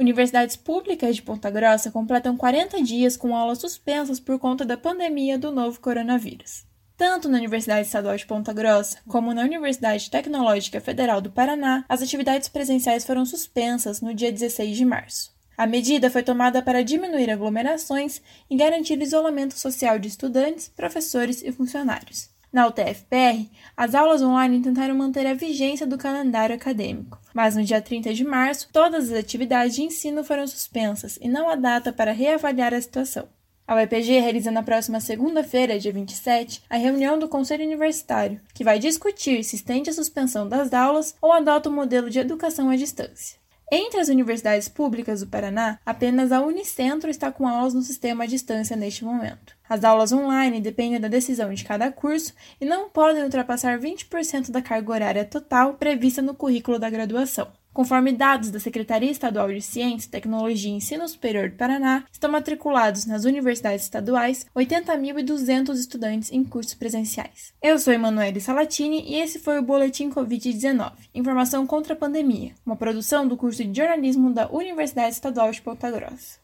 Universidades públicas de Ponta Grossa completam 40 dias com aulas suspensas por conta da pandemia do novo coronavírus. Tanto na Universidade Estadual de Ponta Grossa como na Universidade Tecnológica Federal do Paraná, as atividades presenciais foram suspensas no dia 16 de março. A medida foi tomada para diminuir aglomerações e garantir isolamento social de estudantes, professores e funcionários. Na UTFPR, as aulas online tentaram manter a vigência do calendário acadêmico, mas no dia 30 de março, todas as atividades de ensino foram suspensas e não há data para reavaliar a situação. A UEPG realiza na próxima segunda-feira, dia 27, a reunião do Conselho Universitário, que vai discutir se estende a suspensão das aulas ou adota o modelo de educação à distância. Entre as universidades públicas do Paraná, apenas a Unicentro está com aulas no sistema à distância neste momento. As aulas online dependem da decisão de cada curso e não podem ultrapassar 20% da carga horária total prevista no currículo da graduação. Conforme dados da Secretaria Estadual de Ciência, Tecnologia e Ensino Superior do Paraná, estão matriculados nas universidades estaduais 80.200 estudantes em cursos presenciais. Eu sou Emanuele Salatini e esse foi o Boletim Covid-19 Informação contra a Pandemia, uma produção do curso de jornalismo da Universidade Estadual de Ponta Grossa.